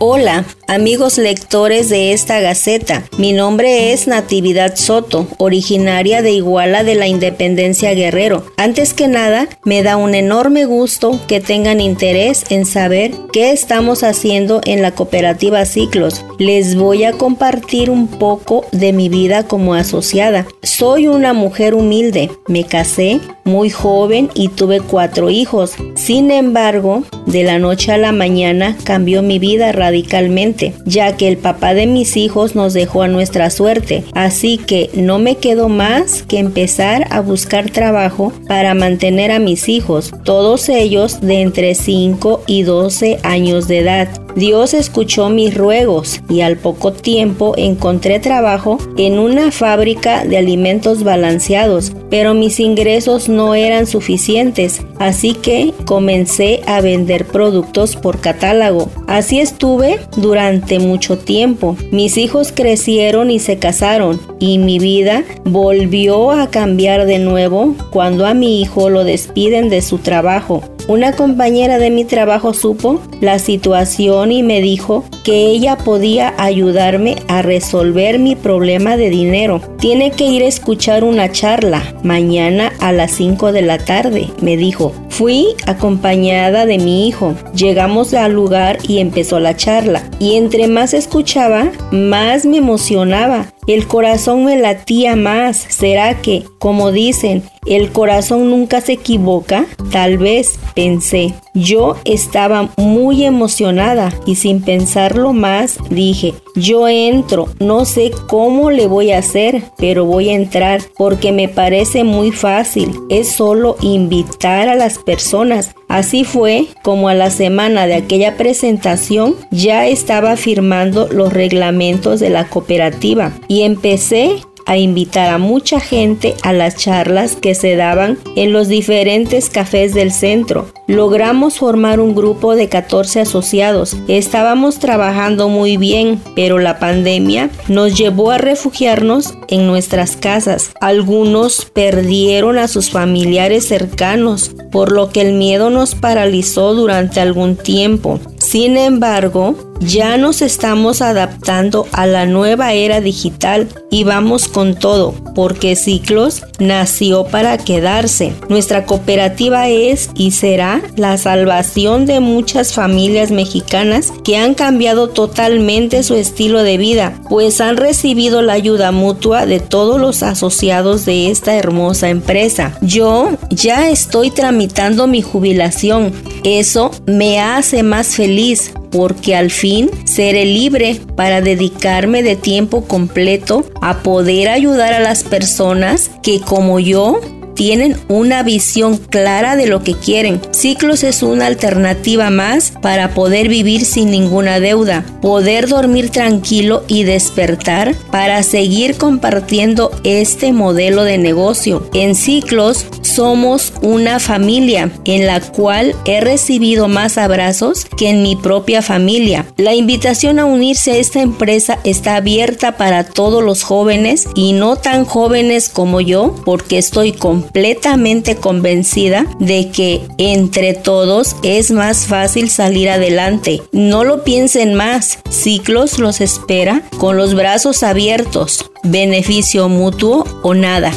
Hola, amigos lectores de esta gaceta. Mi nombre es Natividad Soto, originaria de Iguala de la Independencia Guerrero. Antes que nada, me da un enorme gusto que tengan interés en saber qué estamos haciendo en la cooperativa Ciclos. Les voy a compartir un poco de mi vida como asociada. Soy una mujer humilde. Me casé muy joven y tuve cuatro hijos. Sin embargo, de la noche a la mañana cambió mi vida radicalmente, ya que el papá de mis hijos nos dejó a nuestra suerte. Así que no me quedó más que empezar a buscar trabajo para mantener a mis hijos, todos ellos de entre 5 y 12 años de edad. Dios escuchó mis ruegos y al poco tiempo encontré trabajo en una fábrica de alimentos balanceados, pero mis ingresos no eran suficientes, así que comencé a vender productos por catálogo. Así estuve durante mucho tiempo. Mis hijos crecieron y se casaron y mi vida volvió a cambiar de nuevo cuando a mi hijo lo despiden de su trabajo. Una compañera de mi trabajo supo la situación y me dijo que ella podía ayudarme a resolver mi problema de dinero. Tiene que ir a escuchar una charla mañana a las 5 de la tarde, me dijo. Fui acompañada de mi hijo. Llegamos al lugar y empezó la charla. Y entre más escuchaba, más me emocionaba. El corazón me latía más. ¿Será que, como dicen, el corazón nunca se equivoca? Tal vez, pensé. Yo estaba muy emocionada y sin pensarlo más dije, yo entro, no sé cómo le voy a hacer, pero voy a entrar porque me parece muy fácil. Es solo invitar a las personas. Así fue como a la semana de aquella presentación ya estaba firmando los reglamentos de la cooperativa y empecé a invitar a mucha gente a las charlas que se daban en los diferentes cafés del centro. Logramos formar un grupo de 14 asociados. Estábamos trabajando muy bien, pero la pandemia nos llevó a refugiarnos en nuestras casas. Algunos perdieron a sus familiares cercanos, por lo que el miedo nos paralizó durante algún tiempo. Sin embargo, ya nos estamos adaptando a la nueva era digital y vamos con todo, porque Ciclos nació para quedarse. Nuestra cooperativa es y será la salvación de muchas familias mexicanas que han cambiado totalmente su estilo de vida, pues han recibido la ayuda mutua de todos los asociados de esta hermosa empresa. Yo ya estoy tramitando mi jubilación. Eso me hace más feliz porque al fin seré libre para dedicarme de tiempo completo a poder ayudar a las personas que como yo tienen una visión clara de lo que quieren. Ciclos es una alternativa más para poder vivir sin ninguna deuda, poder dormir tranquilo y despertar para seguir compartiendo este modelo de negocio. En Ciclos somos una familia en la cual he recibido más abrazos que en mi propia familia. La invitación a unirse a esta empresa está abierta para todos los jóvenes y no tan jóvenes como yo porque estoy completamente convencida de que entre todos es más fácil salir adelante. No lo piensen más, Ciclos los espera con los brazos abiertos, beneficio mutuo o nada.